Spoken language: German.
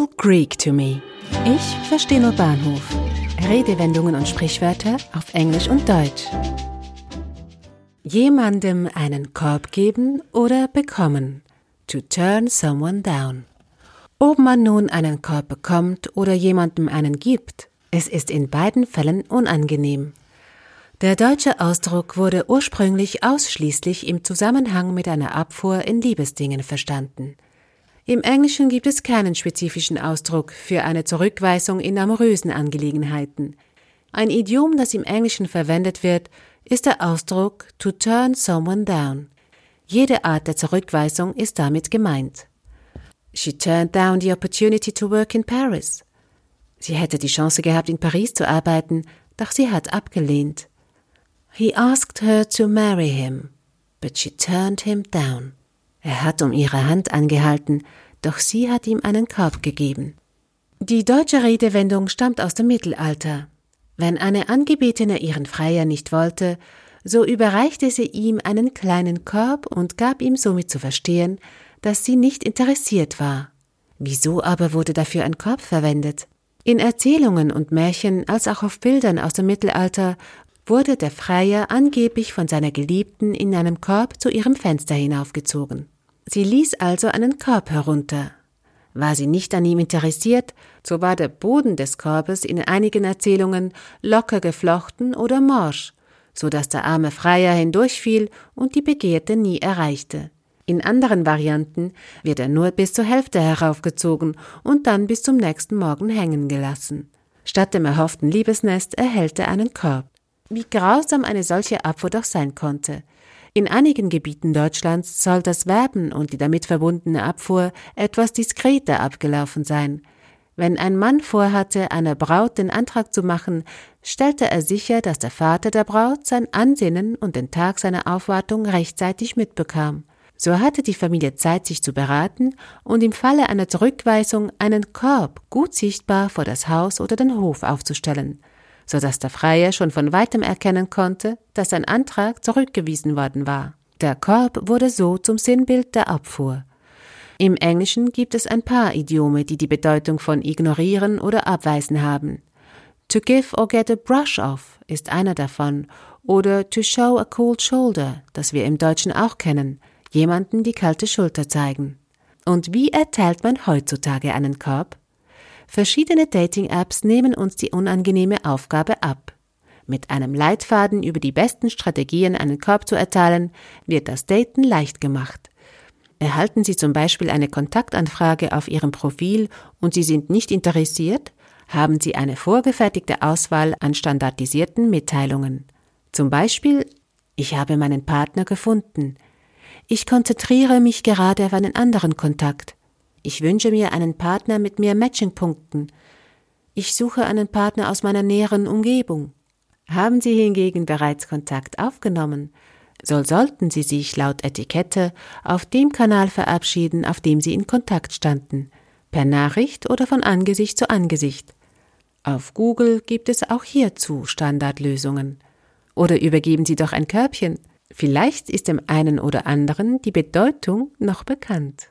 all Greek to me. Ich verstehe nur Bahnhof. Redewendungen und Sprichwörter auf Englisch und Deutsch. Jemandem einen Korb geben oder bekommen. To turn someone down. Ob man nun einen Korb bekommt oder jemandem einen gibt, es ist in beiden Fällen unangenehm. Der deutsche Ausdruck wurde ursprünglich ausschließlich im Zusammenhang mit einer Abfuhr in Liebesdingen verstanden. Im Englischen gibt es keinen spezifischen Ausdruck für eine Zurückweisung in amorösen Angelegenheiten. Ein Idiom, das im Englischen verwendet wird, ist der Ausdruck to turn someone down. Jede Art der Zurückweisung ist damit gemeint. She turned down the opportunity to work in Paris. Sie hätte die Chance gehabt, in Paris zu arbeiten, doch sie hat abgelehnt. He asked her to marry him, but she turned him down. Er hat um ihre Hand angehalten, doch sie hat ihm einen Korb gegeben. Die deutsche Redewendung stammt aus dem Mittelalter. Wenn eine Angebetene ihren Freier nicht wollte, so überreichte sie ihm einen kleinen Korb und gab ihm somit zu verstehen, dass sie nicht interessiert war. Wieso aber wurde dafür ein Korb verwendet? In Erzählungen und Märchen als auch auf Bildern aus dem Mittelalter wurde der Freier angeblich von seiner Geliebten in einem Korb zu ihrem Fenster hinaufgezogen. Sie ließ also einen Korb herunter. War sie nicht an ihm interessiert, so war der Boden des Korbes in einigen Erzählungen locker geflochten oder morsch, so dass der arme Freier hindurchfiel und die Begehrte nie erreichte. In anderen Varianten wird er nur bis zur Hälfte heraufgezogen und dann bis zum nächsten Morgen hängen gelassen. Statt dem erhofften Liebesnest erhält er einen Korb. Wie grausam eine solche Abfuhr doch sein konnte. In einigen Gebieten Deutschlands soll das Werben und die damit verbundene Abfuhr etwas diskreter abgelaufen sein. Wenn ein Mann vorhatte, einer Braut den Antrag zu machen, stellte er sicher, dass der Vater der Braut sein Ansinnen und den Tag seiner Aufwartung rechtzeitig mitbekam. So hatte die Familie Zeit, sich zu beraten und im Falle einer Zurückweisung einen Korb gut sichtbar vor das Haus oder den Hof aufzustellen so dass der Freier schon von weitem erkennen konnte, dass sein Antrag zurückgewiesen worden war. Der Korb wurde so zum Sinnbild der Abfuhr. Im Englischen gibt es ein paar Idiome, die die Bedeutung von ignorieren oder abweisen haben. To give or get a brush off ist einer davon, oder to show a cold shoulder, das wir im Deutschen auch kennen, jemanden die kalte Schulter zeigen. Und wie erteilt man heutzutage einen Korb? Verschiedene Dating-Apps nehmen uns die unangenehme Aufgabe ab. Mit einem Leitfaden über die besten Strategien, einen Korb zu erteilen, wird das Daten leicht gemacht. Erhalten Sie zum Beispiel eine Kontaktanfrage auf Ihrem Profil und Sie sind nicht interessiert, haben Sie eine vorgefertigte Auswahl an standardisierten Mitteilungen. Zum Beispiel, ich habe meinen Partner gefunden. Ich konzentriere mich gerade auf einen anderen Kontakt. Ich wünsche mir einen Partner mit mehr Matchingpunkten. Ich suche einen Partner aus meiner näheren Umgebung. Haben Sie hingegen bereits Kontakt aufgenommen, so sollten Sie sich laut Etikette auf dem Kanal verabschieden, auf dem Sie in Kontakt standen, per Nachricht oder von Angesicht zu Angesicht. Auf Google gibt es auch hierzu Standardlösungen. Oder übergeben Sie doch ein Körbchen. Vielleicht ist dem einen oder anderen die Bedeutung noch bekannt.